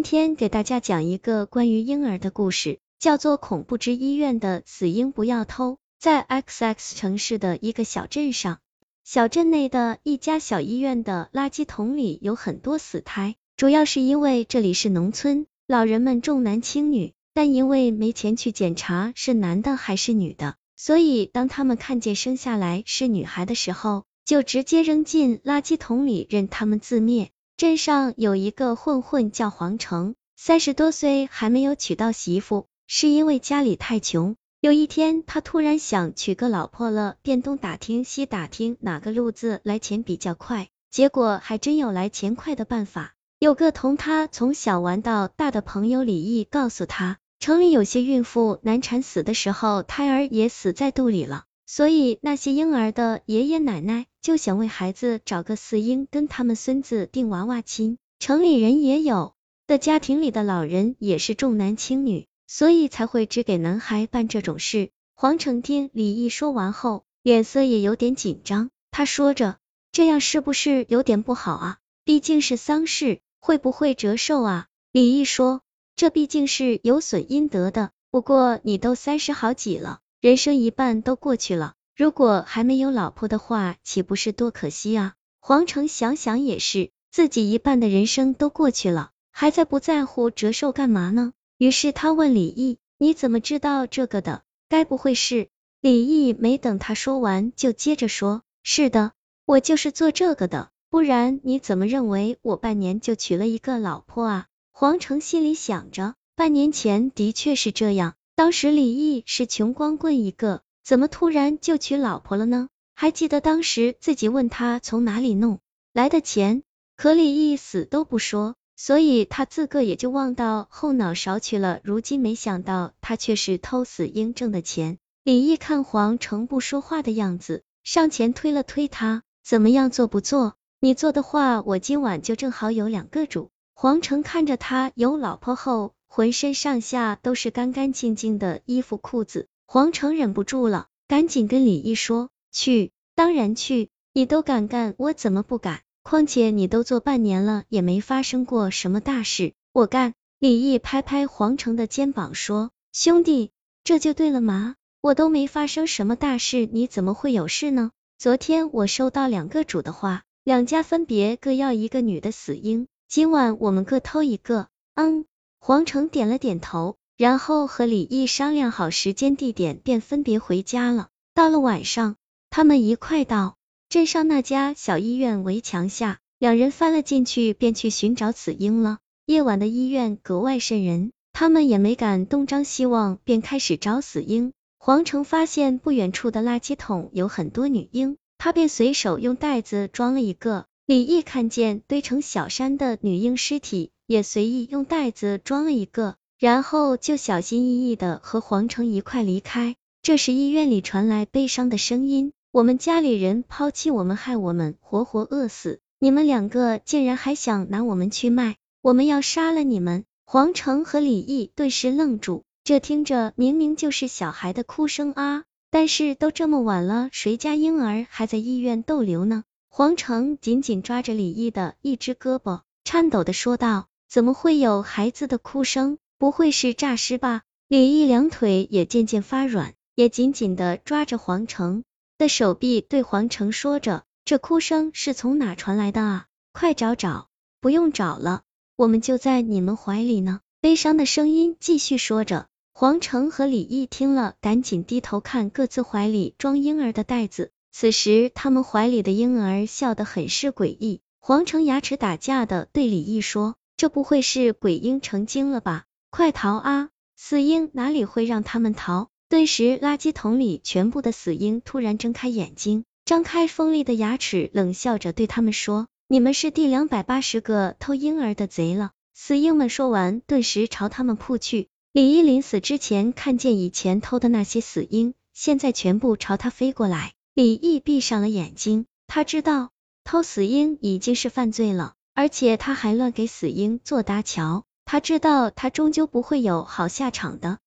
今天给大家讲一个关于婴儿的故事，叫做《恐怖之医院的死婴不要偷》。在 XX 城市的一个小镇上，小镇内的一家小医院的垃圾桶里有很多死胎，主要是因为这里是农村，老人们重男轻女，但因为没钱去检查是男的还是女的，所以当他们看见生下来是女孩的时候，就直接扔进垃圾桶里，任他们自灭。镇上有一个混混叫黄成，三十多岁还没有娶到媳妇，是因为家里太穷。有一天，他突然想娶个老婆了，便东打听西打听哪个路子来钱比较快，结果还真有来钱快的办法。有个同他从小玩到大的朋友李毅告诉他，城里有些孕妇难产死的时候，胎儿也死在肚里了。所以那些婴儿的爷爷奶奶就想为孩子找个四婴跟他们孙子定娃娃亲。城里人也有的家庭里的老人也是重男轻女，所以才会只给男孩办这种事。黄成听李毅说完后，脸色也有点紧张。他说着，这样是不是有点不好啊？毕竟是丧事，会不会折寿啊？李毅说，这毕竟是有损阴德的。不过你都三十好几了。人生一半都过去了，如果还没有老婆的话，岂不是多可惜啊？黄成想想也是，自己一半的人生都过去了，还在不在乎折寿干嘛呢？于是他问李毅：“你怎么知道这个的？该不会是……”李毅没等他说完，就接着说：“是的，我就是做这个的，不然你怎么认为我半年就娶了一个老婆啊？”黄成心里想着，半年前的确是这样。当时李毅是穷光棍一个，怎么突然就娶老婆了呢？还记得当时自己问他从哪里弄来的钱，可李毅死都不说，所以他自个也就忘到后脑勺去了。如今没想到他却是偷死婴挣的钱。李毅看黄成不说话的样子，上前推了推他，怎么样做不做？你做的话，我今晚就正好有两个主。黄成看着他有老婆后。浑身上下都是干干净净的衣服裤子，黄成忍不住了，赶紧跟李毅说：“去，当然去，你都敢干，我怎么不敢？况且你都做半年了，也没发生过什么大事，我干。”李毅拍拍黄成的肩膀说：“兄弟，这就对了嘛，我都没发生什么大事，你怎么会有事呢？昨天我收到两个主的话，两家分别各要一个女的死婴，今晚我们各偷一个。”嗯。黄成点了点头，然后和李毅商量好时间地点，便分别回家了。到了晚上，他们一块到镇上那家小医院围墙下，两人翻了进去，便去寻找死婴了。夜晚的医院格外渗人，他们也没敢东张西望，便开始找死婴。黄成发现不远处的垃圾桶有很多女婴，他便随手用袋子装了一个。李毅看见堆成小山的女婴尸体。也随意用袋子装了一个，然后就小心翼翼的和黄成一块离开。这时医院里传来悲伤的声音：“我们家里人抛弃我们，害我们活活饿死，你们两个竟然还想拿我们去卖，我们要杀了你们！”黄成和李毅顿时愣住，这听着明明就是小孩的哭声啊！但是都这么晚了，谁家婴儿还在医院逗留呢？黄成紧紧抓着李毅的一只胳膊，颤抖的说道。怎么会有孩子的哭声？不会是诈尸吧？李毅两腿也渐渐发软，也紧紧的抓着黄成的手臂，对黄成说着：“这哭声是从哪传来的啊？快找找！不用找了，我们就在你们怀里呢。”悲伤的声音继续说着。黄成和李毅听了，赶紧低头看各自怀里装婴儿的袋子。此时他们怀里的婴儿笑得很是诡异。黄成牙齿打架的对李毅说。这不会是鬼婴成精了吧？快逃啊！死婴哪里会让他们逃？顿时，垃圾桶里全部的死婴突然睁开眼睛，张开锋利的牙齿，冷笑着对他们说：“你们是第两百八十个偷婴儿的贼了！”死婴们说完，顿时朝他们扑去。李毅临死之前看见以前偷的那些死婴，现在全部朝他飞过来。李毅闭上了眼睛，他知道偷死婴已经是犯罪了。而且他还乱给死婴做搭桥，他知道他终究不会有好下场的。